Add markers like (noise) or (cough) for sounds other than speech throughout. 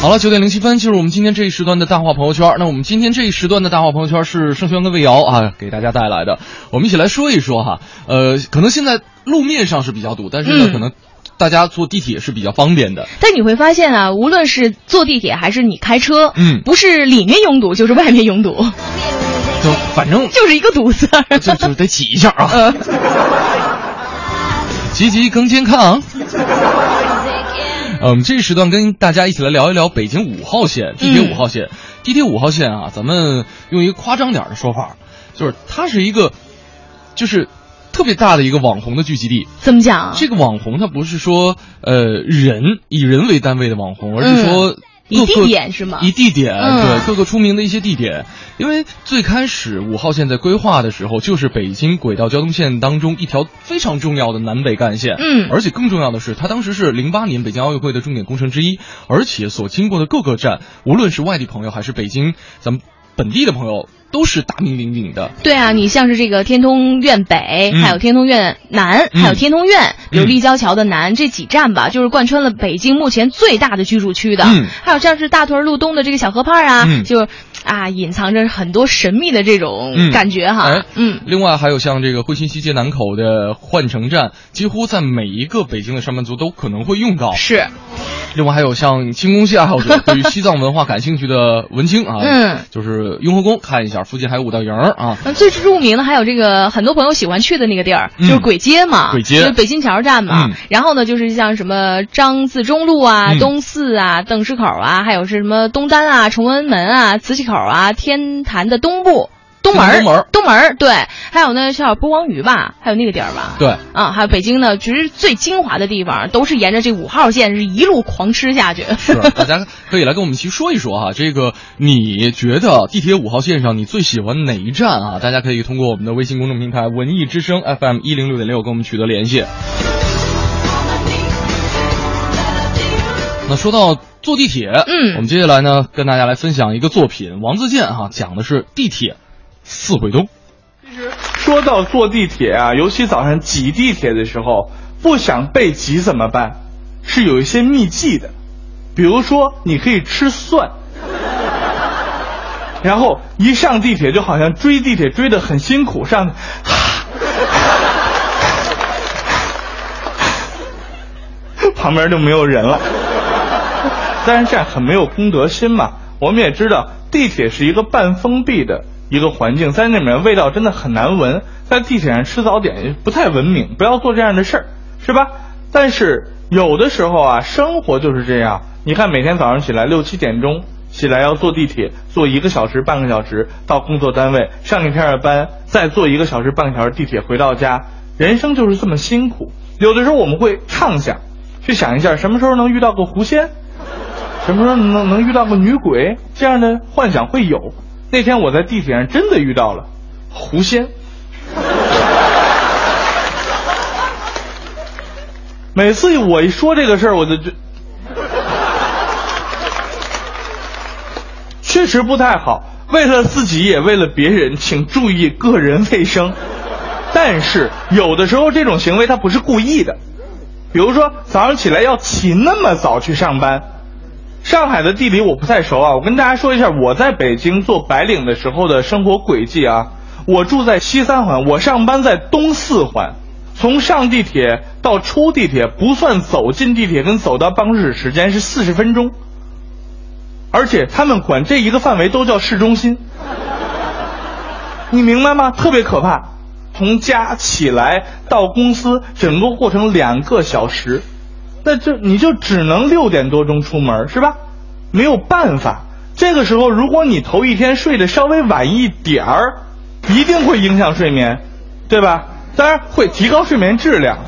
好了，九点零七分，进入我们今天这一时段的大话朋友圈。那我们今天这一时段的大话朋友圈是盛轩跟魏瑶啊给大家带来的。我们一起来说一说哈，呃，可能现在路面上是比较堵，但是呢，嗯可能大家坐地铁是比较方便的。但你会发现啊，无论是坐地铁还是你开车，嗯不是里面拥堵就是外面拥堵，就反正就是一个堵字儿。就就得挤一下啊，呃，(laughs) 积极更健康。呃，我们这一时段跟大家一起来聊一聊北京五号线地铁五号线。地铁五号线啊，咱们用一个夸张点的说法，就是它是一个，就是特别大的一个网红的聚集地。怎么讲？这个网红，它不是说呃人以人为单位的网红，而是说以地点是吗以地点，嗯对各个出名的一些地点。因为最开始五号线在规划的时候，就是北京轨道交通线当中一条非常重要的南北干线。嗯而且更重要的是，它当时是零八年北京奥运会的重点工程之一，而且所经过的各个站，无论是外地朋友还是北京咱们本地的朋友，都是大名鼎鼎的。对啊，你像是这个天通苑北，嗯还有天通苑南，嗯还有天通苑，比如嗯立交桥的南、这几站吧，就是贯穿了北京目前最大的居住区的。嗯还有像是大屯路东的这个小河畔啊，嗯就啊隐藏着很多神秘的这种嗯感觉哈。哎嗯，另外还有像这个惠新西街南口的换乘站，几乎在每一个北京的上班族都可能会用到。是，另外还有像清宫戏爱好者，(laughs) 对于西藏文化感兴趣的文青啊，嗯，就是雍和宫看一下，附近还有五道营儿啊。呃最著名的还有这个很多朋友喜欢去的那个地儿，嗯就是簋街嘛，簋街就是北新桥站嘛。嗯然后呢，就是像什么张自忠路啊、嗯东四啊、邓石口啊，还有是什么东单啊、崇文门啊、磁器口啊、天坛的东部。东门儿，东门儿东门儿，对，还有呢，叫波光鱼吧，还有那个点儿吧，对，啊，还有北京呢，其实最精华的地方都是沿着这五号线是一路狂吃下去。是大家可以来跟我们一起说一说哈，这个你觉得地铁五号线上你最喜欢哪一站啊？大家可以通过我们的微信公众平台“文艺之声 FM 一零六点六”跟我们取得联系。那说到坐地铁，嗯我们接下来呢跟大家来分享一个作品，王自健哈讲的是地铁四惠东。其实说到坐地铁啊，尤其早上挤地铁的时候，不想被挤怎么办？是有一些秘技的，比如说你可以吃蒜，然后一上地铁就好像追地铁追得很辛苦，上，(laughs) 旁边就没有人了。但是这样很没有公德心嘛。我们也知道，地铁是一个半封闭的一个环境，在那里面味道真的很难闻，在地铁上吃早点也不太文明，不要做这样的事儿，是吧？但是有的时候啊，生活就是这样。你看，每天早上起来六七点钟起来要坐地铁，坐一个小时、半个小时到工作单位上一天的班，再坐一个小时、半个小时地铁回到家，人生就是这么辛苦。有的时候我们会畅想，去想一下什么时候能遇到个狐仙。什么时候能能遇到个女鬼？这样的幻想会有。那天我在地铁上真的遇到了狐仙。每次我一说这个事儿，我就就确实不太好。为了自己，也为了别人，请注意个人卫生。但是有的时候这种行为它不是故意的，比如说早上起来要起那么早去上班。上海的地理我不太熟啊，我跟大家说一下我在北京做白领的时候的生活轨迹啊。我住在西三环，我上班在东四环，从上地铁到出地铁不算走进地铁跟走到办公室时间是四十分钟，而且他们管这一个范围都叫市中心，你明白吗？特别可怕。从家起来到公司，整个过程两个小时。那就你就只能六点多钟出门是吧？没有办法，这个时候如果你头一天睡得稍微晚一点儿，一定会影响睡眠，对吧？当然会提高睡眠质量，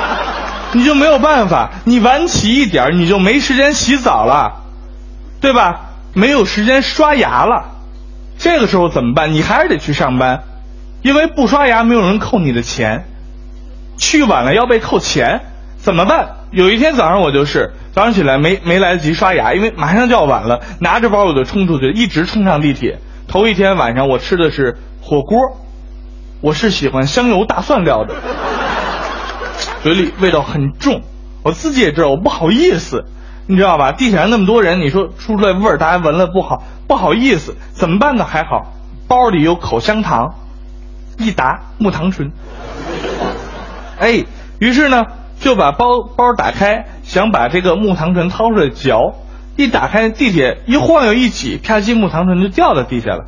(laughs) 你就没有办法。你晚起一点儿，你就没时间洗澡了，对吧？没有时间刷牙了，这个时候怎么办？你还是得去上班，因为不刷牙没有人扣你的钱，去晚了要被扣钱。怎么办？有一天早上我就是早上起来没没来得及刷牙，因为马上就要晚了，拿着包我就冲出去，一直冲上地铁。头一天晚上我吃的是火锅，我是喜欢香油大蒜料的，(laughs) 嘴里味道很重，我自己也知道我不好意思，你知道吧？地铁上那么多人，你说出来味儿，大家闻了不好，不好意思，怎么办呢？还好，包里有口香糖，一打木糖醇。哎，于是呢，就把包包打开，想把这个木糖醇掏出来嚼，一打开，地铁一晃悠一挤，啪叽，木糖醇就掉到地下了。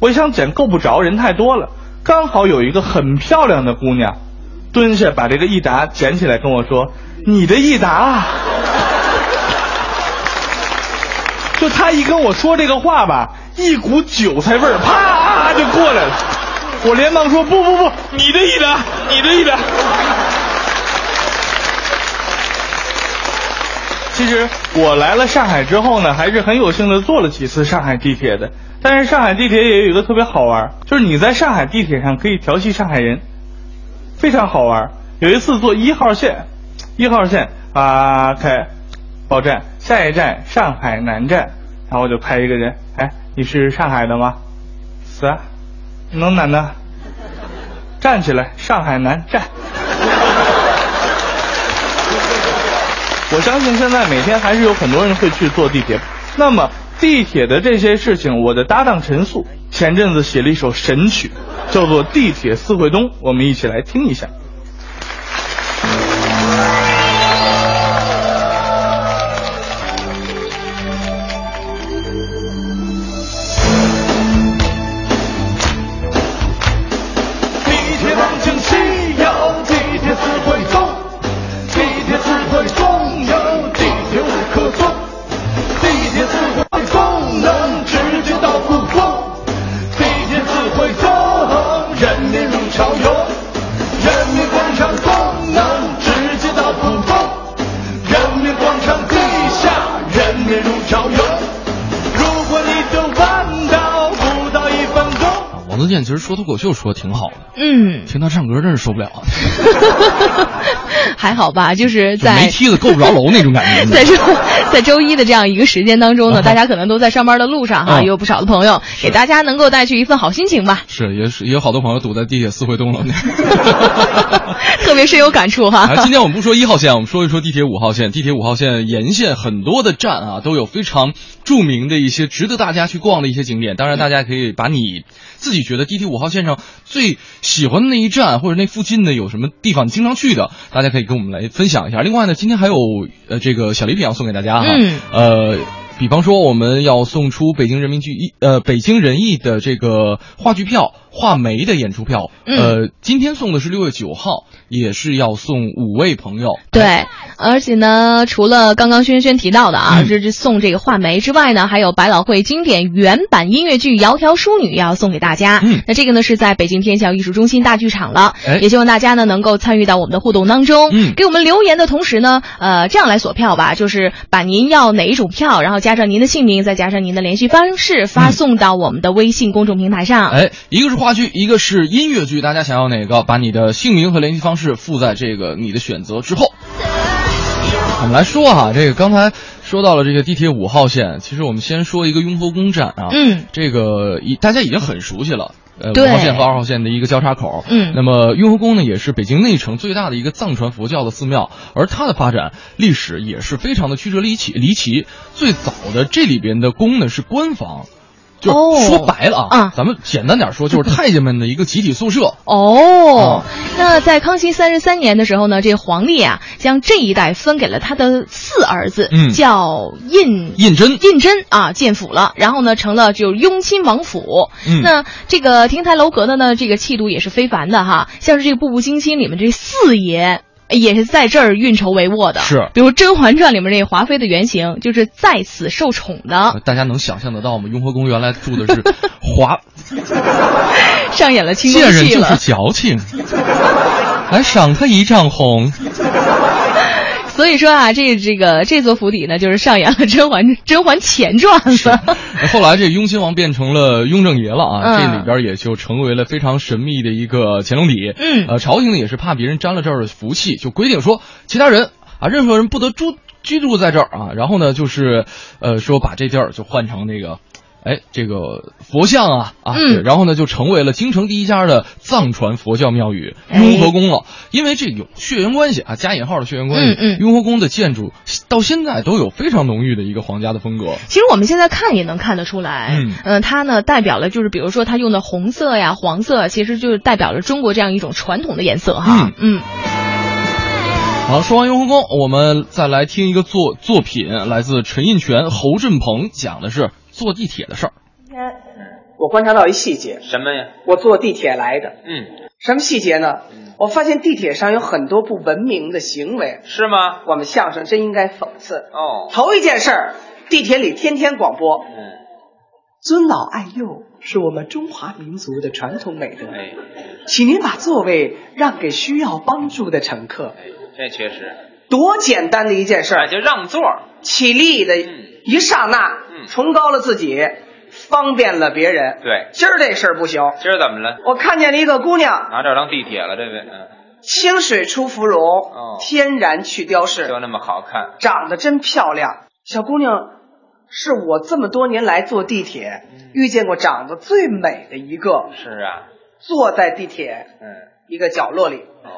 我想捡，够不着，人太多了，刚好有一个很漂亮的姑娘，蹲下把这个益达捡起来跟我说：“你的益达。(laughs) ”就他一跟我说这个话吧，一股韭菜味儿啪就过来了。我连忙说：“不不不，你的益达，你的益达。”其实我来了上海之后呢，还是很有幸的坐了几次上海地铁的。但是上海地铁也有一个特别好玩，就是你在上海地铁上可以调戏上海人，非常好玩。有一次坐一号线，一号线啊开报站，下一站上海南站，然后我就拍一个人，哎，你是上海的吗？是啊，能男的？站起来，上海南站。我相信现在每天还是有很多人会去坐地铁。那么地铁的这些事情，我的搭档陈素前阵子写了一首神曲，叫做《地铁四惠东》，我们一起来听一下。说脱口秀说的挺好的，嗯，听他唱歌真是受不了啊，(laughs) 还好吧，就是在没梯子够不着楼那种感觉。(laughs) 在周在周一的这样一个时间当中呢，啊 (laughs) 大家可能都在上班的路上哈，啊也有不少的朋友给大家能够带去一份好心情吧，是，也是也有好多朋友堵在地铁四惠东了。特别深有感触哈。啊，今天我们不说一号线，我们说一说地铁五号线。地铁五号线沿线很多的站啊，都有非常著名的一些值得大家去逛的一些景点。当然，大家可以把你自己觉得地铁五号线上最喜欢的那一站，或者那附近的有什么地方你经常去的，大家可以跟我们来分享一下。另外呢，今天还有呃这个小礼品要送给大家哈，嗯呃。比方说，我们要送出北京人民剧艺呃北京人艺的这个话剧票，画眉的演出票。嗯呃，今天送的是六月九号，也是要送五位朋友。对，而且呢，除了刚刚轩轩提到的啊，嗯这这送这个画眉之外呢，还有百老汇经典原版音乐剧《窈窕淑女》要送给大家。嗯那这个呢是在北京天桥艺术中心大剧场了，哎也希望大家呢能够参与到我们的互动当中。嗯给我们留言的同时呢，呃，这样来索票吧，就是把您要哪一种票，然后加上您的姓名，再加上您的联系方式，发嗯送到我们的微信公众平台上。哎，一个是话剧，一个是音乐剧，大家想要哪个？把你的姓名和联系方式附在这个你的选择之后。(laughs) 我们来说哈、这个刚才说到了这个地铁五号线，其实我们先说一个雍和宫站啊，嗯，这个已大家已经很熟悉了。呃，五号线和二号线的一个交叉口。嗯那么雍和宫呢，也是北京内城最大的一个藏传佛教的寺庙，而它的发展历史也是非常的曲折离奇。离奇，最早的这里边的宫呢是官房。就是哦说白了啊，啊咱们简单点说，就是太监们的一个集体宿舍。(laughs) 哦，那在康熙三十三年的时候呢，这皇帝啊将这一带分给了他的四儿子，嗯叫胤胤禛胤禛啊建府了，然后呢成了就雍亲王府。嗯那这个亭台楼阁的呢，这个气度也是非凡的哈，像是这个《步步惊心》里面这四爷。也是在这儿运筹帷幄的，是比如《甄嬛传》里面这华妃的原型，就是在此受宠的呃，大家能想象得到吗？雍和宫原来住的是 (laughs) 华，上演了清宫见人就是戏了。矫情，来赏他一丈红。所以说啊，这这个这座府邸呢，就是上演了《甄嬛甄嬛前传》了。(laughs) 后来这雍亲王变成了雍正爷了啊，嗯这里边也就成为了非常神秘的一个乾隆邸。嗯呃，朝廷呢也是怕别人沾了这儿的福气，就规定说其他人啊，任何人不得住居住在这儿啊。然后呢，就是呃说把这地儿就换成那个。哎，这个佛像啊啊，嗯对，然后呢就成为了京城第一家的藏传佛教庙宇哎雍和宫了。因为这有血缘关系啊，加引号的血缘关系，嗯嗯雍和宫的建筑到现在都有非常浓郁的一个皇家的风格。其实我们现在看也能看得出来，嗯它呢代表了就是比如说它用的红色呀、黄色，其实就是代表了中国这样一种传统的颜色哈。嗯好，说完雍和宫，我们再来听一个作作品，来自陈印泉、侯振鹏，讲的是坐地铁的事儿。今天我观察到一细节，什么呀？我坐地铁来的，嗯，什么细节呢？我发现地铁上有很多不文明的行为，是吗？我们相声真应该讽刺。哦，头一件事儿，地铁里天天广播。嗯，尊老爱幼是我们中华民族的传统美德，哎，请您把座位让给需要帮助的乘客。哎，这确实，多简单的一件事哎，儿，就让座儿，起立的嗯。一刹那，嗯。崇高了自己，方便了别人。对，今儿这事儿不行，今儿怎么了？我看见了一个姑娘，拿这儿当地铁了，这位，嗯，清水出芙蓉，哦。天然去雕饰，就那么好看，长得真漂亮。小姑娘是我这么多年来坐地铁嗯。遇见过长得最美的一个。是啊，坐在地铁嗯，一个角落里，哦，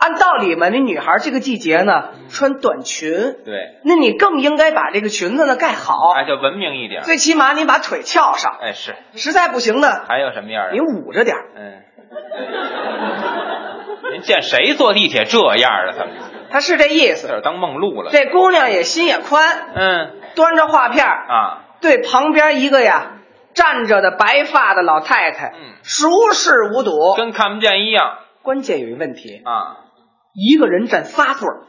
按道理嘛，那女孩这个季节呢穿短裙，对，那你更应该把这个裙子呢盖好，哎，就文明一点，最起码你把腿翘上。哎，是，实在不行呢，还有什么样的你？捂着点儿嗯，您见谁坐地铁这样的？怎么？他是这意思。当梦露了？这姑娘也心也宽，嗯端着画片儿啊，对旁边一个呀站着的白发的老太太，嗯熟视无睹。跟看不见一样关键有一问题，啊，一个人占仨座儿，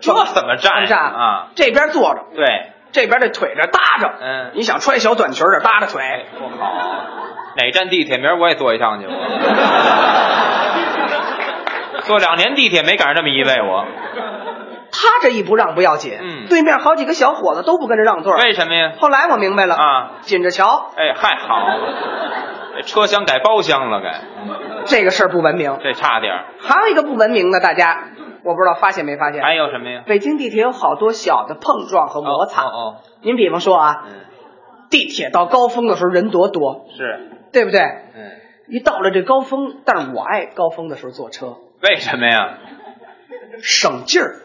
这怎么站呀？站啊？这边坐着，对，这边这腿这搭着，嗯。你想穿小短裙儿这搭着腿，哎，不好，哪站地铁明儿我也坐一趟去，我 (laughs) 坐两年地铁没赶上这么一位，我。他这一不让不要紧，嗯。对面好几个小伙子都不跟着让座儿。为什么呀？后来我明白了啊，紧着瞧，哎，还好，这车厢改包厢了，改这个事儿不文明。这差点儿。还有一个不文明的，大家我不知道发现没发现？还有什么呀？北京地铁有好多小的碰撞和摩擦。哦哦，您比方说啊，嗯，地铁到高峰的时候人多多，是，对不对？嗯，一到了这高峰，但是我爱高峰的时候坐车，为什么呀？省劲儿。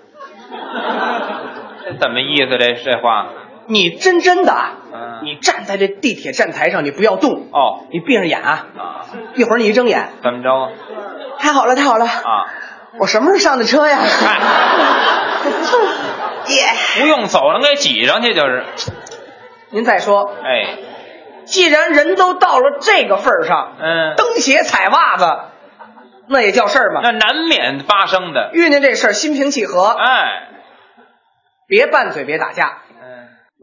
(laughs) 这怎么意思？这这话？你真真的啊，嗯你站在这地铁站台上，你不要动，哦你闭上眼啊，啊，一会儿你一睁眼，怎么着啊太好了，太好了，啊？我什么时候上的车呀？耶！(laughs) 不用走，能给挤上去就是。您再说，哎，既然人都到了这个份儿上，嗯，蹬鞋踩袜子，那也叫事儿吗？那难免发生的。遇见这事儿心平气和，哎，别拌嘴，别打架。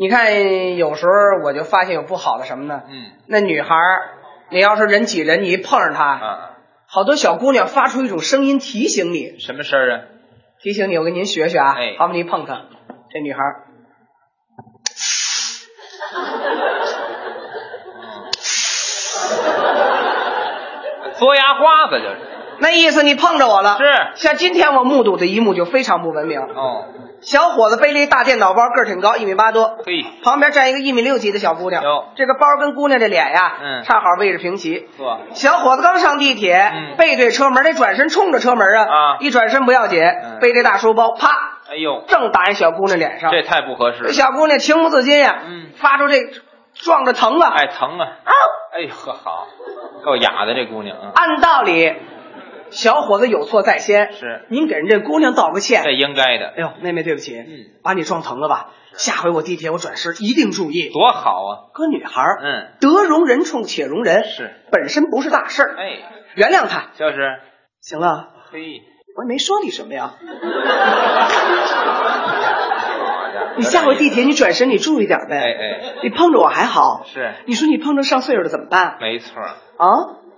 嗯你看，有时候我就发现有不好的什么呢？嗯那女孩儿，你要是人挤人，你一碰上她，啊，好多小姑娘发出一种声音提醒你，什么事儿啊？提醒你，我跟您学学啊。哎好嘛，你一碰她，这女孩儿嘬牙花子就是。那意思，你碰着我了。是像今天我目睹的一幕就非常不文明。哦，小伙子背了一大电脑包，个儿挺高，一米八多，嘿，旁边站一个一米六几的小姑娘哟。这个包跟姑娘这脸呀，嗯恰好位置平齐。嚯，小伙子刚上地铁，嗯背对车门，得转身冲着车门啊。啊一转身不要紧，嗯背这大书包，啪，哎呦，正打人小姑娘脸上。这太不合适这了。小姑娘情不自禁呀，嗯发出这撞着疼啊。哎，疼啊！哎呦呵，好，够哑的这姑娘啊，按道理，小伙子有错在先，是您给人这姑娘道个歉。这应该的，哎呦，妹妹对不起，嗯，把你撞疼了吧？下回我地铁我转身一定注意。多好啊！搁女孩儿嗯，得容人处且容人，是本身不是大事儿，哎，原谅他。就是，行了，嘿，我也没说你什么呀。你下回地铁你转身你注意点呗。哎哎，你碰着我还好，是你说你碰着上岁数的怎么办没错。啊？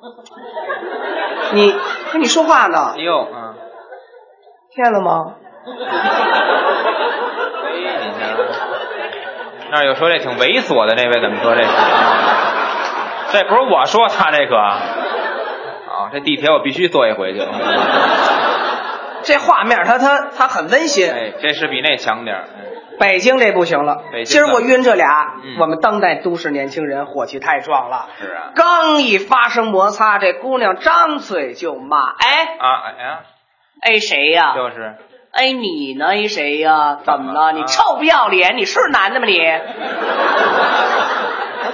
(laughs) 你跟你说话呢哎，呦，嗯，骗了吗？(laughs) 那儿有说这挺猥琐的那位，怎么说这是？这不是我说他这个啊，这地铁我必须坐一回去。这画面它它它很温馨。哎，这是比那强点儿。嗯北京这不行了，北京今儿我晕这俩，嗯我们当代都市年轻人火气太壮了。是啊刚一发生摩擦，这姑娘张嘴就骂：“哎啊哎呀，哎谁呀？就是哎你呢？哎谁呀？怎么了？啊你臭不要脸！你是男的吗你？(laughs)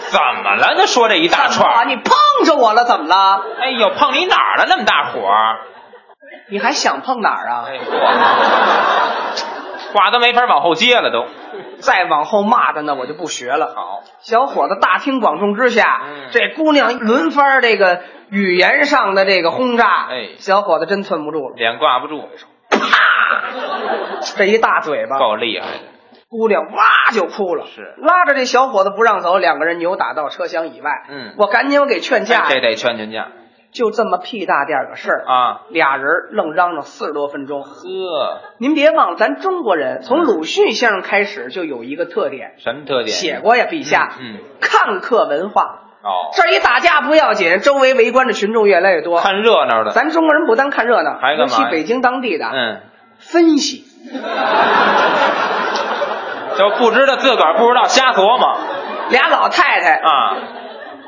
怎么了？那说这一大串儿，你碰着我了？怎么了？哎呦，碰你哪儿了？那么大火儿？你还想碰哪儿啊？话都没法往后接了都。再往后骂的呢，我就不学了。好，小伙子大庭广众之下，嗯这姑娘轮番这个语言上的这个轰炸，哎小伙子真寸不住了，脸挂不住，啪这一大嘴巴，够厉害的。姑娘哇就哭了，是拉着这小伙子不让走，两个人扭打到车厢以外。嗯我赶紧我给劝架，哎这得劝劝架就这么屁大点儿个事儿，啊！俩人愣嚷嚷四十多分钟。呵，您别忘了，咱中国人从鲁迅先生开始就有一个特点，什么特点？写过呀，陛下，嗯嗯看客文化。哦，这一打架不要紧，周围围观的群众越来越多。看热闹的。咱中国人不单看热闹，还尤其北京当地的，嗯，分析。(laughs) 就不知道自个儿不知道，瞎琢磨俩老太太啊。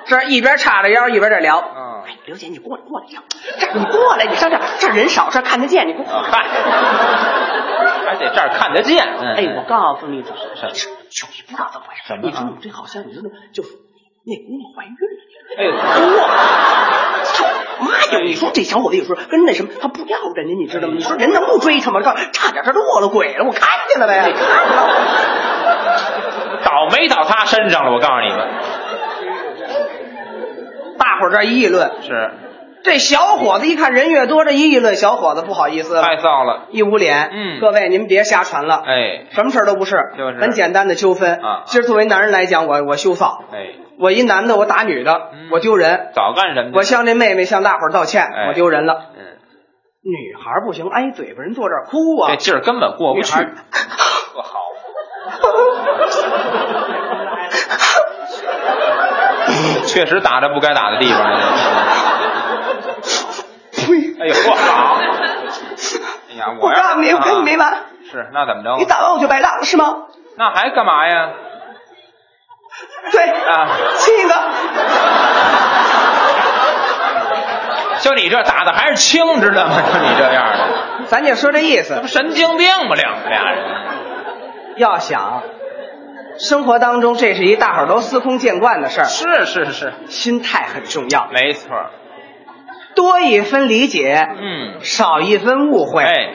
这一边叉着腰一边这聊。嗯哎，刘姐，你过来过来聊，这儿你过来，你上这儿，这儿人少，这儿看得见，你过。啊嗨，还得这儿看得见。嗯哎，我告诉你，这是兄弟不知道怎么回事你知道吗？这好像你知道？就是那姑娘怀孕了。哎呦，妈呀！你说这小伙子有时候跟那什么，他不要人家，你知道吗？你说人能不追他吗？这差点他落了鬼了，我看见了呗。倒霉到他身上了，我告诉你们，大伙儿这儿议论，是这小伙子一看人越多，这一议论，小伙子不好意思了，太臊了。一捂脸。嗯各位您别瞎传了，哎什么事儿都不是，就是很简单的纠纷啊今儿作为男人来讲，我我羞臊，哎，我一男的我打女的，嗯我丢人。早干什么去？我向这妹妹向大伙儿道歉，哎我丢人了。嗯，女孩儿不行，挨嘴巴人坐这儿哭啊这。劲儿根本过不去。女孩多 (laughs) 好，(laughs) 确实打着不该打的地方。呸！哎呦，嚯好！哎呀，我告诉你，我跟你没完。完，是，那怎么着？你打完我就白打了是吗？那还干嘛呀？对啊亲一个。就你这打的还是轻，知道吗？就你这样的，咱就说这意思这不，神经病吗？两俩人。要想生活当中这是一大伙儿都司空见惯的事儿，是是是，心态很重要，没错。多一分理解，嗯，少一分误会，哎，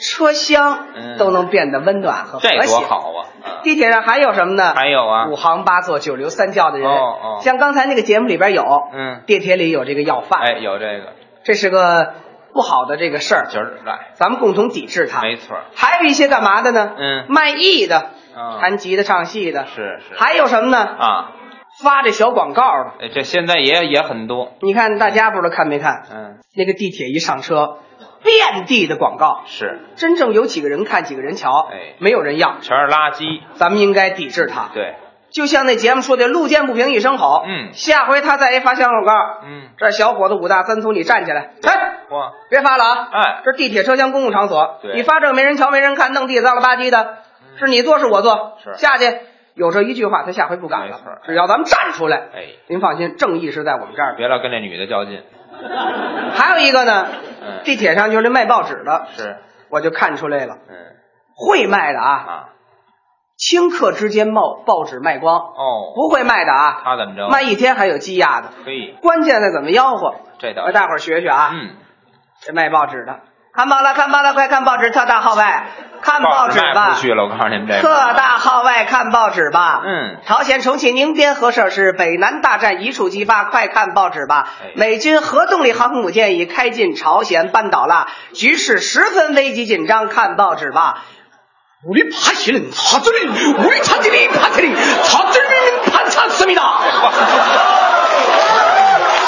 车厢嗯都能变得温暖和和这谐。多好啊！嗯地铁上还有什么呢？还有啊五行八作、九流三教的人。哦哦像刚才那个节目里边有，嗯地铁里有这个要饭，哎，有这个这是个不好的这个事儿，今儿来，咱们共同抵制它。没错。还有一些干嘛的呢？嗯卖艺的，啊弹吉他、唱戏的，是是还有什么呢？啊，发这小广告的。哎，这现在也也很多。你看大家不知道看没看？嗯，那个地铁一上车，遍地的广告，是，真正有几个人看，几个人瞧，哎没有人要。全是垃圾。咱们应该抵制它。对，就像那节目说的“路见不平一声吼”，嗯下回他再一发小广告，嗯，这小伙子五大三粗，你站起来，哎，哇，别发了啊！哎这地铁车厢公共场所，对你发这个没人瞧没人看，弄地脏了吧唧的，是你做是我做？是下去有这一句话，他下回不敢了。只要咱们站出来，哎，您放心，正义是在我们这儿。别老跟那女的较劲。(laughs) 还有一个呢，嗯地铁上就是那卖报纸的，是，我就看出来了，嗯会卖的啊，啊，顷刻之间报报纸卖光，哦，不会卖的啊，他怎么着？卖一天还有积压的。可以，关键的怎么吆喝？这大伙儿学学啊！嗯，这卖报纸的，看报了，看报了，快看报纸，特大号外，看报纸吧卖不。去了，我告诉你们这特个。大号外看报纸吧。嗯朝鲜、重庆、宁边核设施北南大战一触即发，快看报纸吧。哎美军核动力航空母舰已开进朝鲜半岛了，局势十分危机紧张，看报纸吧。우리파시는사들이우리차들이파들이사들이반찼습니다。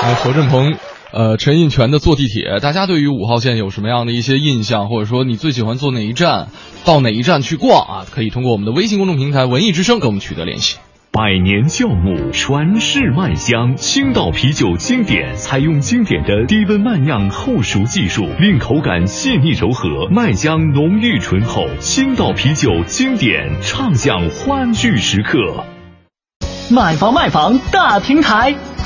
呃，何振鹏， 呃，陈印泉的坐地铁，大家对于五号线有什么样的一些印象，或者说你最喜欢坐哪一站，到哪一站去逛啊？可以通过我们的微信公众平台“文艺之声”跟我们取得联系。百年酵母传世麦香，青岛啤酒经典采用经典的低温慢酿后熟技术，令口感细腻柔和，麦香浓郁醇厚。青岛啤酒经典，畅享欢聚时刻。买房卖房大平台，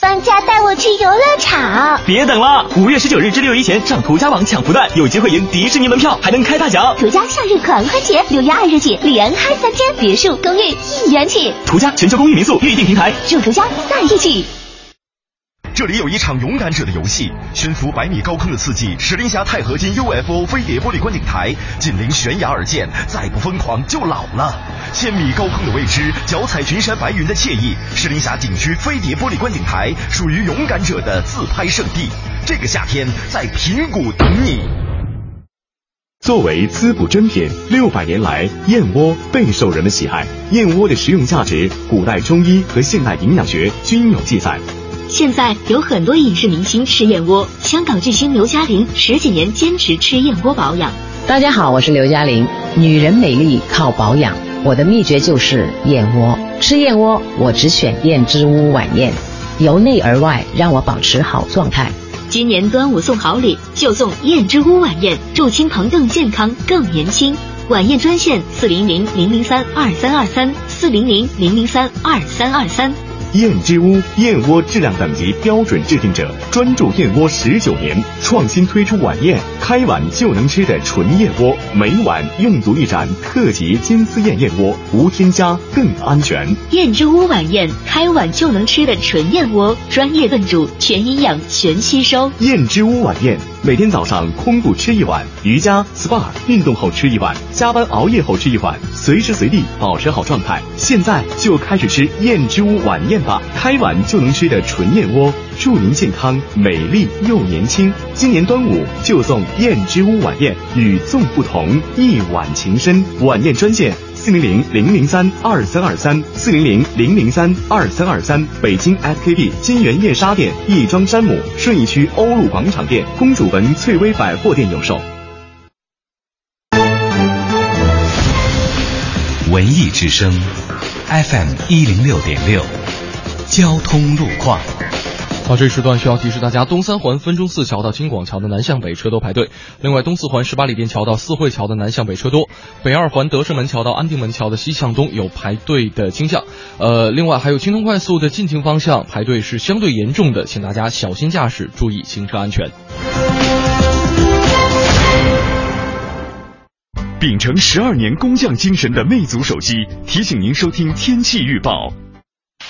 放假带我去游乐场！别等了，五月十九日至六一前上途家网抢福袋，有机会赢迪士尼门票，还能开大奖。途家夏日狂欢节，六月二日起连嗨三天，别墅、公寓一元起。途家全球公寓民宿预订平台，祝途家在一起。这里有一场勇敢者的游戏，悬浮百米高空的刺激，石林峡钛合金 UFO 飞碟玻璃观景台，紧邻悬崖而建，再不疯狂就老了。千米高空的未知，脚踩群山白云的惬意，石林峡景区飞碟玻璃观景台属于勇敢者的自拍圣地。这个夏天在平谷等你。作为滋补珍品，六百年来燕窝备受人们喜爱。燕窝的食用价值，古代中医和现代营养学均有记载。现在有很多影视明星吃燕窝，香港巨星刘嘉玲十几年坚持吃燕窝保养。大家好，我是刘嘉玲。女人美丽靠保养，我的秘诀就是燕窝。吃燕窝，我只选燕之屋晚宴，由内而外让我保持好状态。今年端午送好礼，就送燕之屋晚宴，祝亲朋更健康更年轻。晚宴专线：四零零零零三二三二三，四零零零零三二三二三。燕之屋燕窝质量等级标准制定者，专注燕窝十九年，创新推出晚宴，开碗就能吃的纯燕窝，每碗用足一盏特级金丝燕燕窝，无添加更安全。燕之屋晚宴，开碗就能吃的纯燕窝，专业炖煮，全营养全吸收。燕之屋晚宴，每天早上空腹吃一碗，瑜伽、SPA 运动后吃一碗，加班熬夜后吃一碗，随时随地保持好状态。现在就开始吃燕之屋晚宴。开碗就能吃的纯燕窝，祝您健康美丽又年轻。今年端午就送燕之屋晚宴，与众不同，一碗情深。晚宴专线：四零零零零三二三二三，四零零零零三二三二三。北京 SKP 金源燕莎店、亦庄山姆、顺义区欧陆广场店、公主坟翠微百货店有售。文艺之声，FM 一零六点六。交通路况。好，这时段需要提示大家：东三环分钟寺桥到京广桥的南向北车多排队；另外，东四环十八里店桥到四惠桥的南向北车多；北二环德胜门桥到安定门桥的西向东有排队的倾向。呃，另外还有京通快速的进京方向排队是相对严重的，请大家小心驾驶，注意行车安全。秉承十二年工匠精神的魅族手机提醒您收听天气预报。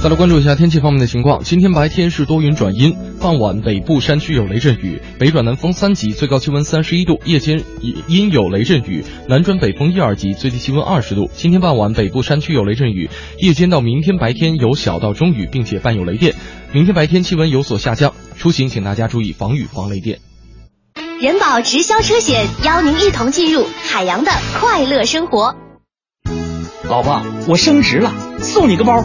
再来关注一下天气方面的情况。今天白天是多云转阴，傍晚北部山区有雷阵雨，北转南风三级，最高气温三十一度。夜间阴有雷阵雨，南转北风一二级，最低气温二十度。今天傍晚北部山区有雷阵雨，夜间到明天白天有小到中雨，并且伴有雷电。明天白天气温有所下降，出行请大家注意防雨防雷电。人保直销车险邀您一同进入海洋的快乐生活。老婆，我升职了，送你个包。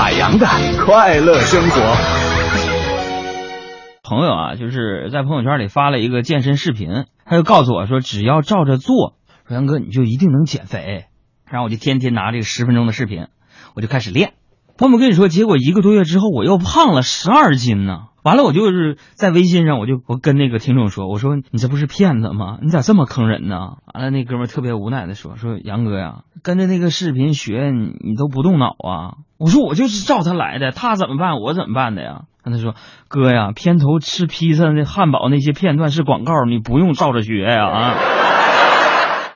海洋的快乐生活。朋友啊，就是在朋友圈里发了一个健身视频，他就告诉我说，只要照着做，说杨哥你就一定能减肥。然后我就天天拿这个十分钟的视频，我就开始练。我们跟你说，结果一个多月之后，我又胖了十二斤呢。完了，我就是在微信上，我就我跟那个听众说，我说你这不是骗子吗？你咋这么坑人呢？完了，那哥们特别无奈的说，说杨哥呀，跟着那个视频学，你你都不动脑啊？我说我就是照他来的，他怎么办，我怎么办的呀？跟他说哥呀，片头吃披萨那汉堡那些片段是广告，你不用照着学呀啊。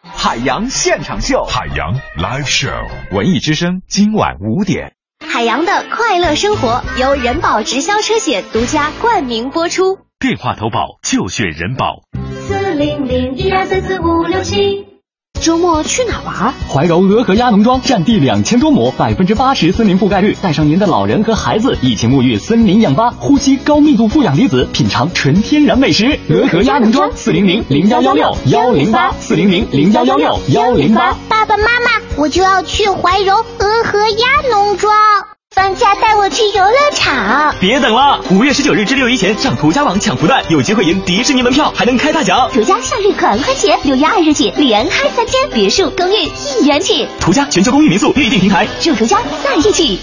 海洋现场秀，海洋 live show，文艺之声今晚五点。海洋的快乐生活由人保直销车险独家冠名播出。电话投保就选人保。四零零一二三四五六七。周末去哪玩？怀柔鹅和鸭农庄占地两千多亩，百分之八十森林覆盖率，带上您的老人和孩子一起沐浴森林氧吧，呼吸高密度负氧离子，品尝纯天然美食。鹅和鸭农庄四零零零幺幺六幺零八四零零零幺幺六幺零八。爸爸妈妈，我就要去怀柔鹅和鸭农庄。放假带我去游乐场！别等了，五月十九日至六一前上途家网抢福袋，有机会赢迪士尼门票，还能开大奖。途家夏日狂欢节，六月二日起连开三天，别墅、公寓一元起。途家全球公寓民宿预订平台，祝途家在一起。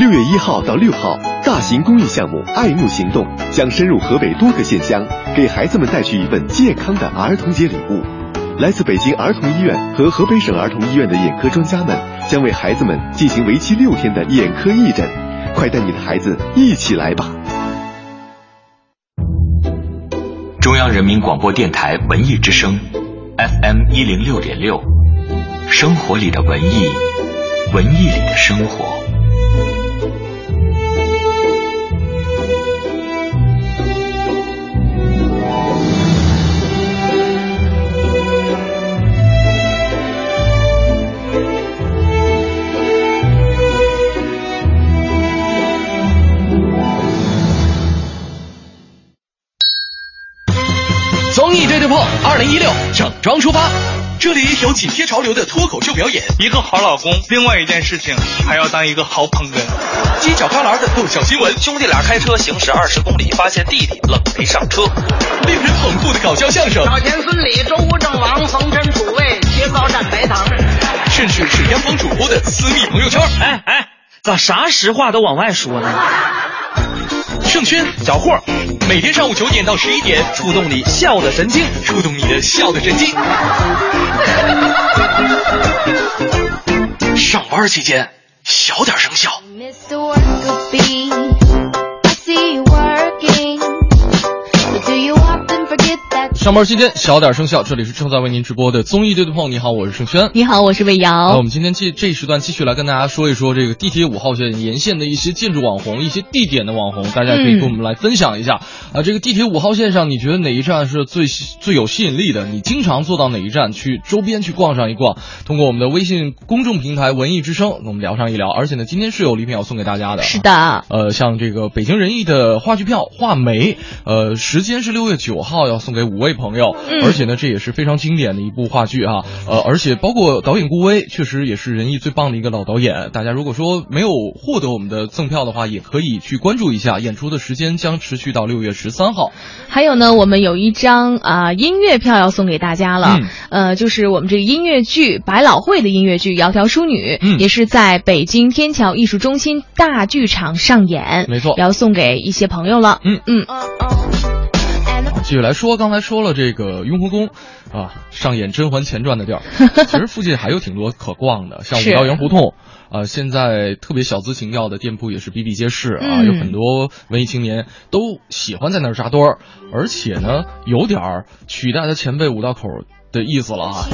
六月一号到六号，大型公益项目“爱慕行动”将深入河北多个县乡，给孩子们带去一份健康的儿童节礼物。来自北京儿童医院和河北省儿童医院的眼科专家们将为孩子们进行为期六天的眼科义诊，快带你的孩子一起来吧！中央人民广播电台文艺之声，FM 一零六点六，生活里的文艺，文艺里的生活。二零一六整装出发。这里有紧贴潮流的脱口秀表演，一个好老公，另外一件事情还要当一个好捧哏，犄角旮旯的逗笑新闻，兄弟俩开车行驶二十公里，发现弟弟冷没上车，令人捧腹的搞笑相声，小田孙李周吴郑王冯陈楚卫切糕蘸白糖，甚至是央广主播的私密朋友圈。哎哎，咋啥实话都往外说呢？盛轩、小霍，每天上午九点到十一点，触动你笑的神经，触动你的笑的神经。上班期间小点声笑。上班期间小点声效，这里是正在为您直播的综艺对对碰。你好，我是盛轩。你好，我是魏瑶。我们今天继这一时段继续来跟大家说一说这个地铁五号线沿线的一些建筑网红、一些地点的网红，大家可以跟我们来分享一下。啊，这个地铁五号线上，你觉得哪一站是最最有吸引力的？你经常坐到哪一站去周边去逛上一逛？通过我们的微信公众平台“文艺之声”，我们聊上一聊。而且呢，今天是有礼品要送给大家的。是的。呃，像这个北京人艺的话剧票《画眉》，呃，时间是六月九号，要送给五位朋友。嗯。而且呢，这也是非常经典的一部话剧啊，呃，而且包括导演顾威，确实也是人艺最棒的一个老导演。大家如果说没有获得我们的赠票的话，也可以去关注一下。演出的时间将持续到六月十三号。还有呢，我们有一张啊、呃、音乐票要送给大家了，嗯、呃，就是我们这个音乐剧百老汇的音乐剧《窈窕淑女》，嗯，也是在北京天桥艺术中心大剧场上演，没错，要送给一些朋友了。嗯嗯。继续来说，刚才说了这个雍和宫，啊，上演《甄嬛前传》的地儿，(laughs) 其实附近还有挺多可逛的，像五道营胡同，啊，现在特别小资情调的店铺也是比比皆是啊，嗯、有很多文艺青年都喜欢在那儿扎堆儿，而且呢，有点儿取代他前辈五道口的意思了啊。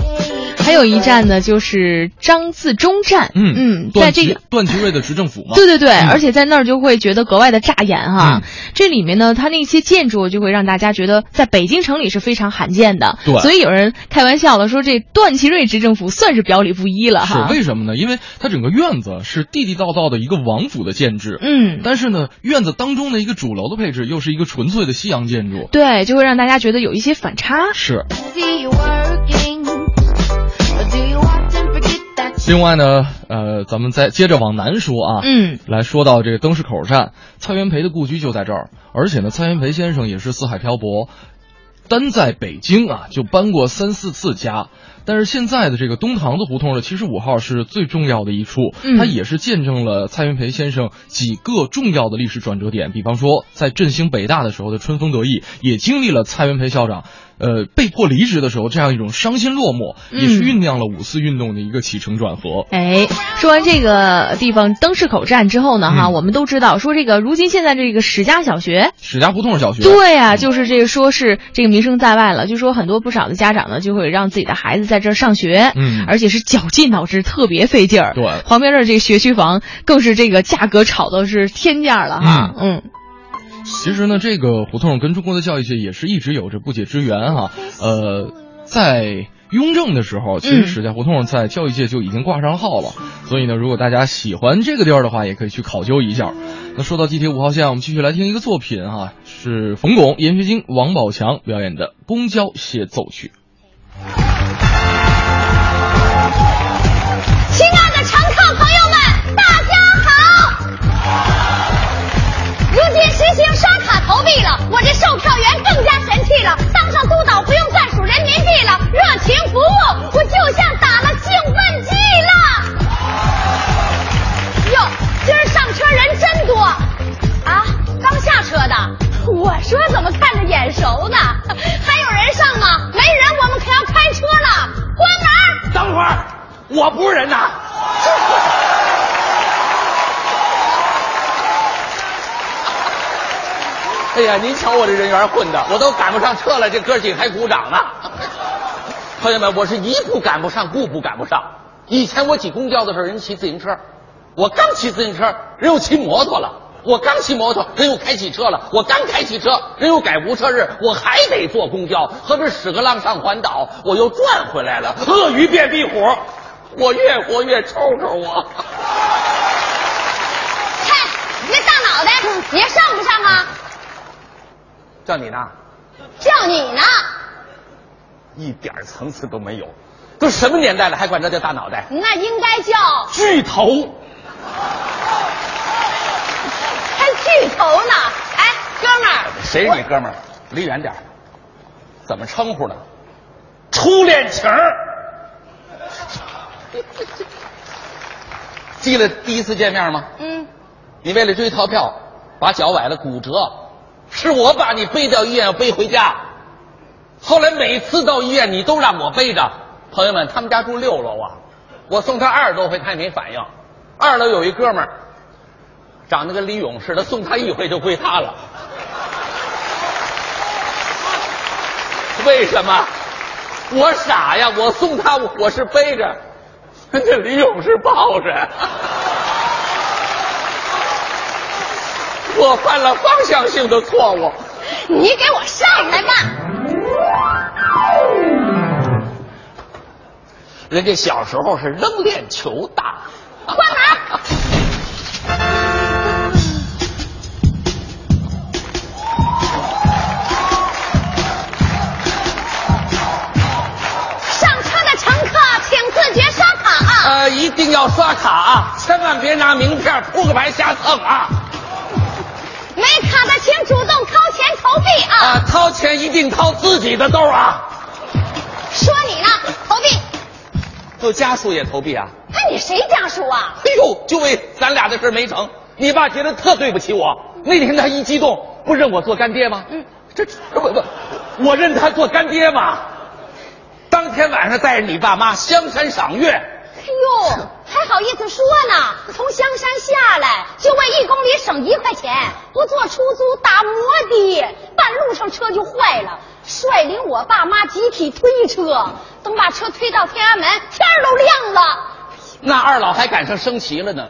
还有一站呢，就是张自忠站。嗯嗯，在这个段祺瑞的执政府嘛。对对对，嗯、而且在那儿就会觉得格外的扎眼哈。嗯、这里面呢，它那些建筑就会让大家觉得在北京城里是非常罕见的。对。所以有人开玩笑了，说这段祺瑞执政府算是表里不一了哈。是为什么呢？因为它整个院子是地地道道的一个王府的建制。嗯。但是呢，院子当中的一个主楼的配置又是一个纯粹的西洋建筑。对，就会让大家觉得有一些反差。是。另外呢，呃，咱们再接着往南说啊，嗯，来说到这个灯市口站，蔡元培的故居就在这儿，而且呢，蔡元培先生也是四海漂泊，单在北京啊就搬过三四次家，但是现在的这个东堂子胡同呢七十五号是最重要的一处，嗯它也是见证了蔡元培先生几个重要的历史转折点。比方说，在振兴北大的时候的春风得意，也经历了蔡元培校长。呃，被迫离职的时候，这样一种伤心落寞，嗯。也是酝酿了五四运动的一个起承转合。哎，说完这个地方灯市口站之后呢，哈，嗯。我们都知道，说这个如今现在这个史家小学，史家胡同小学，对呀、就是这个说是这个名声在外了，就说很多不少的家长呢，就会让自己的孩子在这儿上学，嗯。而且是绞尽脑汁，特别费劲儿。对。旁边的这个学区房更是这个价格炒的是天价了哈，嗯其实呢，这个胡同跟中国的教育界也是一直有着不解之缘哈。呃，在雍正的时候，其实史家胡同在教育界就已经挂上号了。所以呢，如果大家喜欢这个地儿的话，也可以去考究一下。那说到地铁五号线，我们继续来听一个作品哈，是冯巩、闫学晶、王宝强表演的《公交协奏曲》。员更加神气了，当上督导不用再数人民币了，热情服务，我就像打了兴奋剂了。哟，今儿上车人真多啊！刚下车的，我说怎么看着眼熟呢？还有人上吗？没人，我们可要开车了，关门。等会儿，我不是人呐！哎呀，您瞧我这人缘混的，我都赶不上车了，这哥几个还鼓掌呢。(laughs) 朋友们，我是一步赶不上，步步赶不上。以前我挤公交的时候，人骑自行车，我刚骑自行车，人又骑摩托了。我刚骑摩托，人又开汽车了。我刚开汽车，人又改无车日，我还得坐公交，合着使个浪上环岛，我又转回来了。鳄鱼变壁虎，我越活越抽抽我。嗨，你这大脑袋，你还上不上啊？叫你呢，叫你呢。一点层次都没有。都什么年代了，还管这叫大脑袋？那应该叫巨头。还巨头呢！哎，哥们儿，谁是你哥们儿？离远点儿怎么称呼呢？初恋情儿。记得第一次见面吗？嗯，你为了追逃票，把脚崴了骨折，是我把你背到医院背回家。后来每次到医院，你都让我背着。朋友们，他们家住六楼啊，我送他二十多回，他也没反应。二楼有一哥们儿，长得跟李勇似的，送他一回就归他了。为什么？我傻呀！我送他，我是背着，那李勇是抱着。我犯了方向性的错误。你给我上来吧！人家小时候是扔链球的。关门。上车的乘客请自觉刷卡啊！呃，一定要刷卡啊，千万别拿名片扑克牌瞎蹭啊！没卡的请主动掏钱投币啊！啊，掏钱一定掏自己的兜啊！说你呢，投币。就家属也投币啊？那你谁家属啊？哎呦，就为咱俩的事没成，你爸觉得特对不起我。那天他一激动，不认我做干爹吗？嗯，这不不，我认他做干爹吗？当天晚上带着你爸妈香山赏月，哎呦，还好意思说呢！从香山下来就为一公里省一块钱，不坐出租打摩的，半路上车就坏了，率领我爸妈集体推车，等把车推到天安门，天都亮了。那二老还赶上升旗了呢。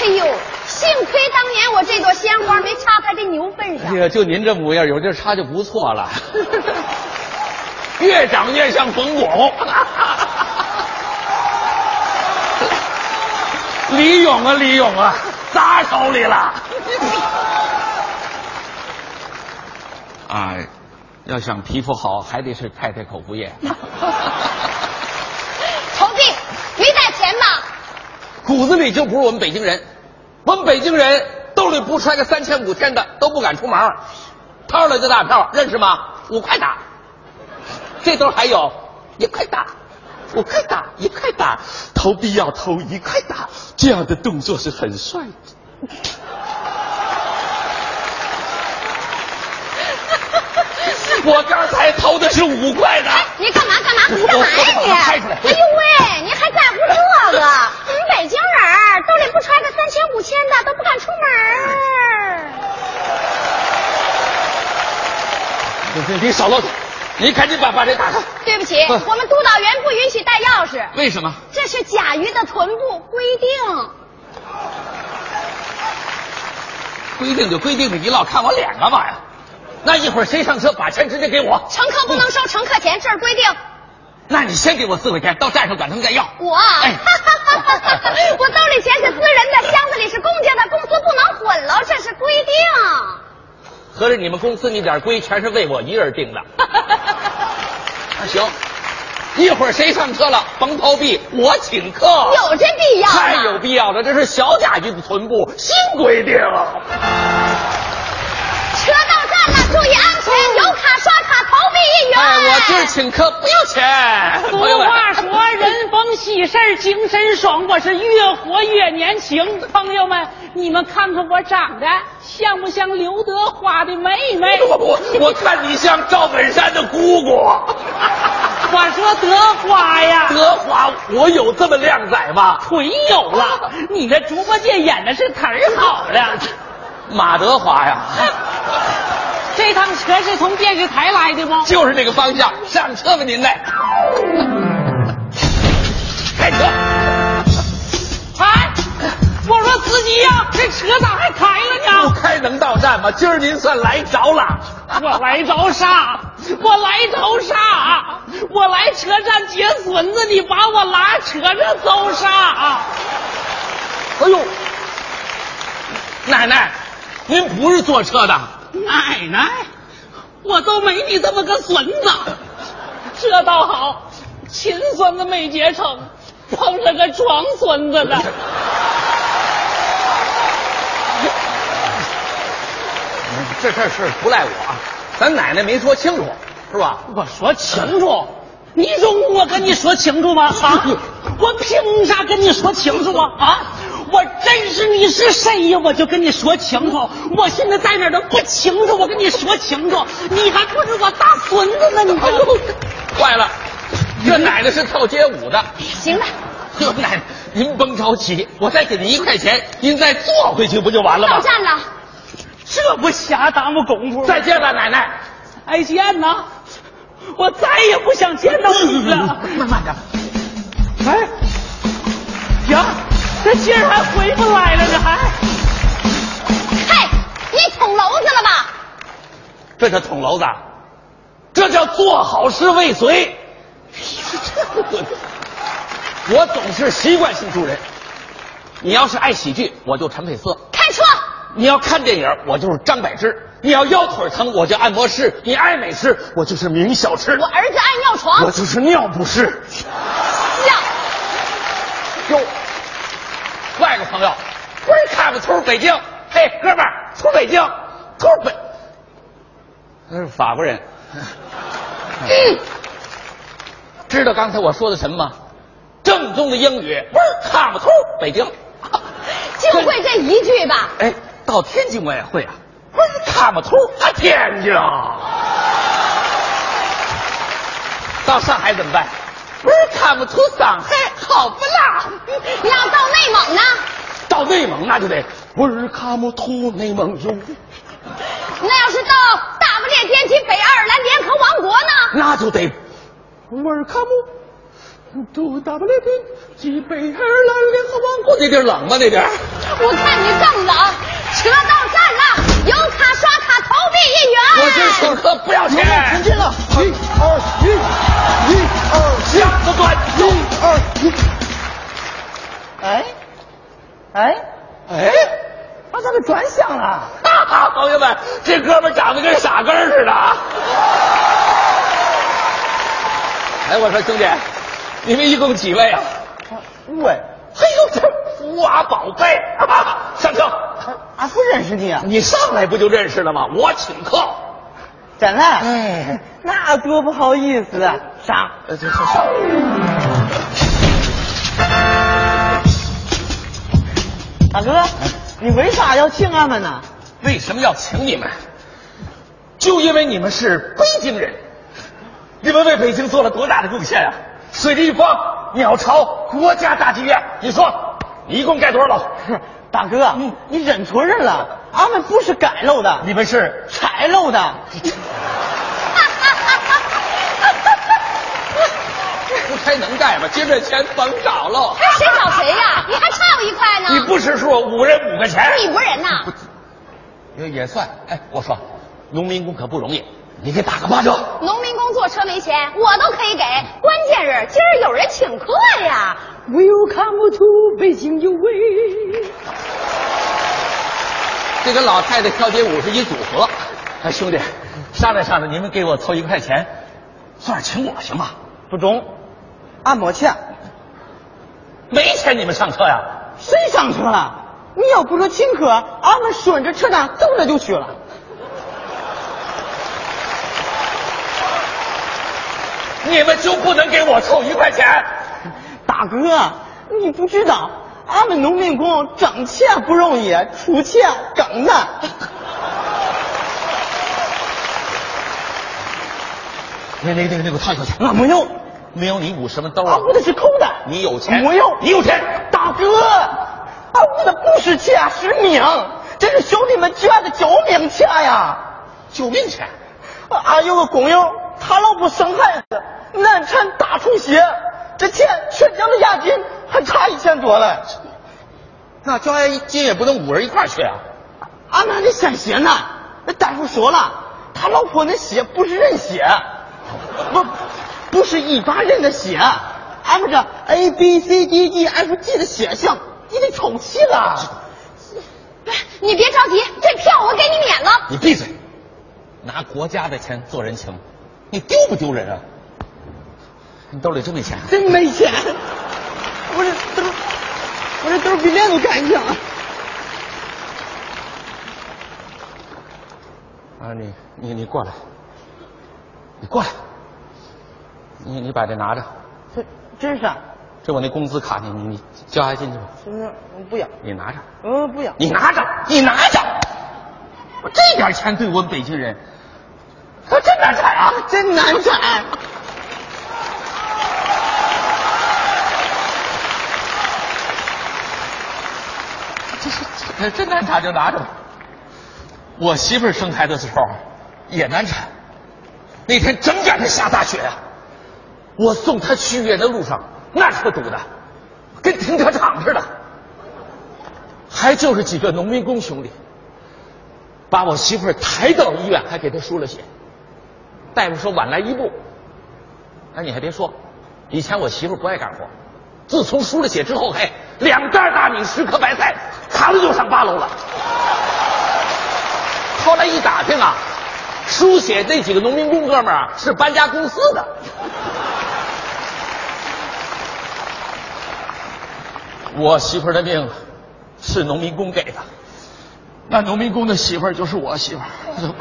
哎呦，幸亏当年我这朵鲜花没插在这牛粪上。哎呀，就您这模样，有地插就不错了。(laughs) 越长越像冯巩。(laughs) 李勇啊，李勇啊，砸手里了。啊，要想皮肤好，还得是太太口服液。投币没带钱吧？骨子里就不是我们北京人，我们北京人兜里不揣个三千五千的都不敢出门。掏出来的大票认识吗？五块打。这兜还有一块打，五块打，一块打，投币要投一块打，这样的动作是很帅的。我刚才投的是五块的。你干嘛干嘛？你干嘛呀你？哎呦喂，你还在乎这个？我们北京人兜里不揣个三千五千的都不敢出门。你少啰嗦，你赶紧把把这打开。对不起，我们督导员不允许带钥匙，为什么？这是甲鱼的臀部规定。规定就规定，你老看我脸干嘛呀？那一会儿谁上车把钱直接给我？乘客不能收乘客钱，这是规定。那你先给我四块钱，到站上管他们再要。我，(laughs) 我兜里钱是私人的，箱子里是公家的，公司不能混了，这是规定。合着你们公司那点规全是为我一人定的？那行，一会儿谁上车了，甭投币，我请客。有这必要吗太有必要了，这是小甲鱼的臀部新规定。车到站了，注意安全，有卡刷卡，投币一元。哎，我今儿请客不要钱。俗话说，人逢喜事精神爽，我是越活越年轻。朋友们，你们看看我长得像不像刘德华的妹妹？我我我看你像赵本山的姑姑。我说德华呀，德华，我有这么靓仔吗？腿有了，你这猪八戒演的是忒儿好了。马德华呀，这趟车是从电视台来的吗？就是这个方向，上车吧您嘞。开车。哎，我说司机呀、这车咋还开了呢？不开能到站吗？今儿您算来着了。我来着啥？我来着啥？我来车站接孙子，你把我拉车上走啥？哎呦，奶奶，您不是坐车的？奶奶，我都没你这么个孙子，这倒好，亲孙子没结成，碰上个装孙子的。这事儿是不赖我，啊，咱奶奶没说清楚，是吧？我说清楚，你容我跟你说清楚吗？啊，我凭啥跟你说清楚啊？啊，我认识你是谁呀，我就跟你说清楚。我现在在哪都不清楚，我跟你说清楚，你还不是我大孙子呢？你坏了，这奶奶是跳街舞的。行了，呵，奶奶，您甭着急，我再给您一块钱，您再坐回去不就完了吗？到站了。这不瞎耽误功夫？再见了，奶奶。再见呐！我再也不想见到你了。慢慢点。哎，呀，这劲儿还回不来了呢，还。嘿，你捅娄子了吧？这叫捅娄子，这叫做好事未遂。我总是习惯性助人。你要是爱喜剧，我就陈佩斯。开车。你要看电影，我就是张柏芝；你要腰腿疼，我就按摩师；你爱美食，我就是名小吃。我儿子爱尿床，我就是尿不湿。尿。哟，外国朋友，不是看不出北京？嘿，哥们儿，出北京，出北，那是法国人。嗯，知道刚才我说的什么吗？正宗的英语，不是看不出北京。(laughs) 就会这一句吧？哎。到天津我也会啊，不是看不出啊天津。到上海怎么办？不是看不出上海好不啦？要到内蒙呢？到内蒙那就得不是看不出内蒙有。那要是到大不列颠及北爱尔兰联合王国呢？那就得我是看不出大不列颠及北爱尔兰联合王国。那地儿冷吗？那地儿？我看你更冷。车到站了，有卡刷卡，投币一元。我这请客不要钱。前进了，一二一，一二下子转，一二一。哎，哎哎，他怎么转向了？哈哈，朋友们，这哥们长得跟傻根似的。哎，我说兄弟，你们一共几位啊？五位。嘿呦，这福娃宝贝啊！上车。俺不认识你啊！你上来不就认识了吗？我请客。真的？哎，(laughs) 那多不好意思啊！上，呃，这上上。大哥，你为啥要请俺们呢？为什么要请你们？就因为你们是北京人，你们为北京做了多大的贡献啊！水立方、鸟巢、国家大剧院，你说一共盖多少楼？(laughs) 大哥，你认错人了，俺们不是盖楼的，你们是拆楼的。(laughs) 不拆能盖吗？借这钱甭找了。哎，谁找谁呀？你还差我一块呢。你不识数五人五个钱？你不人呐？也也算。哎，我说，农民工可不容易，你给打个八折。农民工坐车没钱，我都可以给。关键是今儿有人请客呀。Welcome to 北京有味。这个老太太跳街舞是一组合。哎，兄弟，商量商量，你们给我凑一块钱，算是请我行吗？不中，按摩钱。没钱你们上车呀？谁上车了？你要不说请客，俺们顺着车站走着就去了。你们就不能给我凑一块钱？大哥，你不知道，俺们农民工挣钱不容易，出钱更难。(laughs) 那那个那个那个，掏一块钱。俺没有，没有你捂什么兜啊？捂的是口袋。你有钱？没有，你有钱。大哥，俺捂的不是钱，是命，这是兄弟们捐的救命钱呀！救命钱？俺有个工友，他老婆生孩子，难产大出血，这钱全交了押金，还差一千多嘞。那交押金也不能五人一块去啊！俺们还得献血呢。那大夫说了，他老婆那血不是人血，不，不是一般人的血，俺们这 A B C D E F G 的血型，你得凑齐了。你别着急，这票我给你免了。你闭嘴！拿国家的钱做人情，你丢不丢人啊？你兜里真没钱？真没钱！我这兜，我这兜比脸都干净。啊，你你你过来，你过来，你你把这拿着。这这是啥？这我那工资卡，你你你交押金去吧。是不是？不要。你拿着。嗯，不要。你拿着，你拿着。我这点钱对我们北京人，可真难产啊！真难产。这是这真难产就拿着吧。我媳妇生孩子的时候也难产，那天整点的下大雪呀、我送她去医院的路上，那车堵的跟停车场似的，还就是几个农民工兄弟，把我媳妇抬到医院，还给她输了血。大夫说晚来一步，那你还别说，以前我媳妇不爱干活，自从输了血之后，嘿，两袋大米十颗白菜，扛着就上八楼了。后来一打听啊，书写那几个农民工哥们儿啊，是搬家公司的。我媳妇儿的命是农民工给的，那农民工的媳妇儿就是我媳妇儿，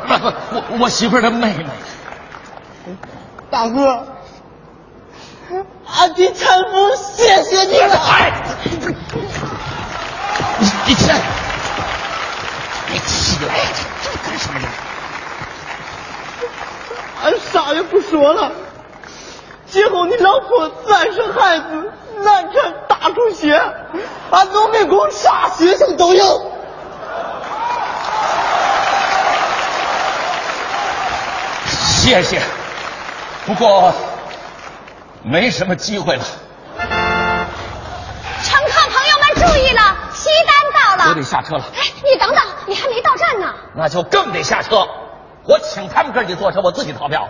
不不，我我媳妇儿的妹妹。大哥，俺的产妇，谢谢你了。哎，你你起来，你起来，这这干什么呢？俺啥也不说了。今后你老婆再生孩子难产大出血，俺农民工啥血型都有。谢谢，不过没什么机会了。我得下车了，哎，你等等，你还没到站呢。那就更得下车。我请他们哥几坐车，我自己逃票。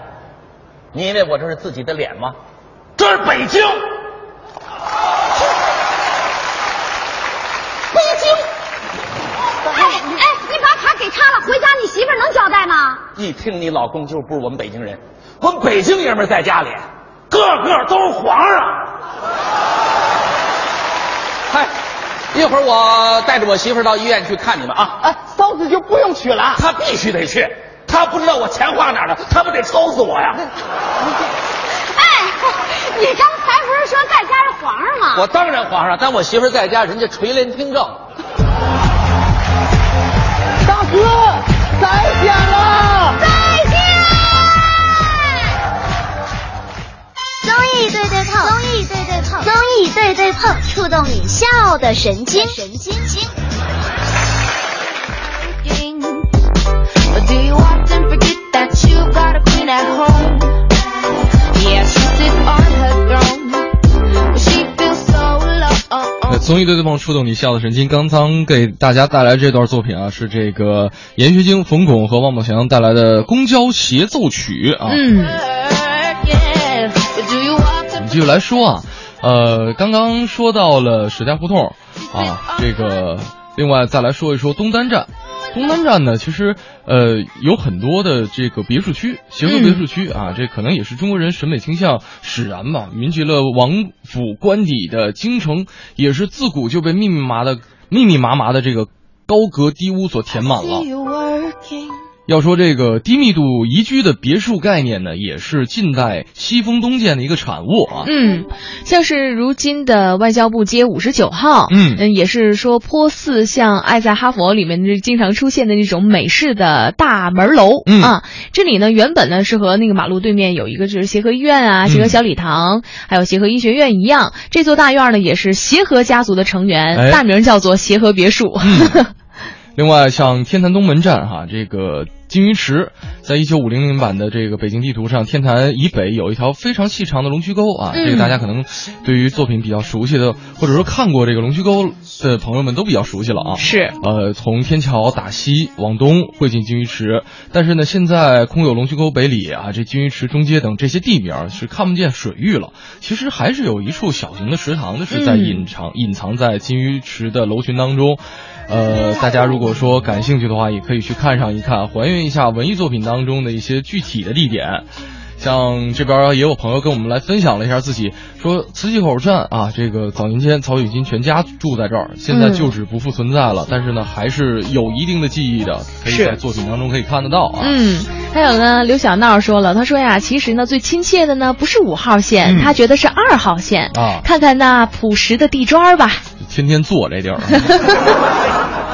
你以为我这是自己的脸吗？这是北京，北京。哎哎，你把卡给他了，回家你媳妇儿能交代吗？一听你老公就不是我们北京人，我们北京爷们在家里个个都是皇上。嗨，一会儿我带着我媳妇儿到医院去看你们啊。哎，嫂子就不用去了。她必须得去，她不知道我钱花哪儿了，她不得抽死我呀！哎，你刚才不是说在家是皇上吗？我当然皇上，但我媳妇在家，人家垂帘听政。大哥，再见了！综艺对对碰，综艺对对碰，综艺对对碰，触动你笑的神经，神经经。综艺对对碰触动你笑的神经。刚刚给大家带来这段作品啊，是这个闫学晶、冯巩和王宝强带来的《公交协奏曲》啊。嗯。们继续来说啊，呃，刚刚说到了史家胡同啊，这个另外再来说一说东单站。东单站呢，其实呃有很多的这个别墅区，协和别墅区啊，这可能也是中国人审美倾向使然吧，云集了王府官邸的京城，也是自古就被密密麻的密密麻麻的这个高阁低屋所填满了。要说这个低密度宜居的别墅概念呢，也是近代西风东渐的一个产物啊。嗯，像是如今的外交部街五十九号，嗯嗯也是说颇似像《爱在哈佛》里面这经常出现的那种美式的大门楼、嗯啊。这里呢，原本呢是和那个马路对面有一个就是协和医院啊、协和小礼堂，还有协和医学院一样。这座大院呢也是协和家族的成员，哎大名叫做协和别墅。(laughs) 另外，像天坛东门站哈，这个金鱼池，在一九五零年版的这个北京地图上，天坛以北有一条非常细长的龙须沟啊，嗯这个大家可能对于作品比较熟悉的，或者说看过这个龙须沟的朋友们都比较熟悉了啊。是，呃，从天桥打西往东汇进金鱼池，但是呢，现在空有龙须沟北里啊，这金鱼池中街等这些地名是看不见水域了。其实还是有一处小型的池塘的，是在嗯隐藏、隐藏在金鱼池的楼群当中。呃，大家如果说感兴趣的话，也可以去看上一看，还原一下文艺作品当中的一些具体的地点。像这边也有朋友跟我们来分享了一下自己说磁器口站啊，这个早年间曹雪芹全家住在这儿，现在嗯旧址不复存在了，但是呢还是有一定的记忆的，可以在作品当中可以看得到啊。嗯，还有呢，刘小闹说了，他说呀，其实呢，最亲切的呢不是五号线，嗯他觉得是二号线。啊看看那朴实的地砖吧。天天坐这地儿。(laughs)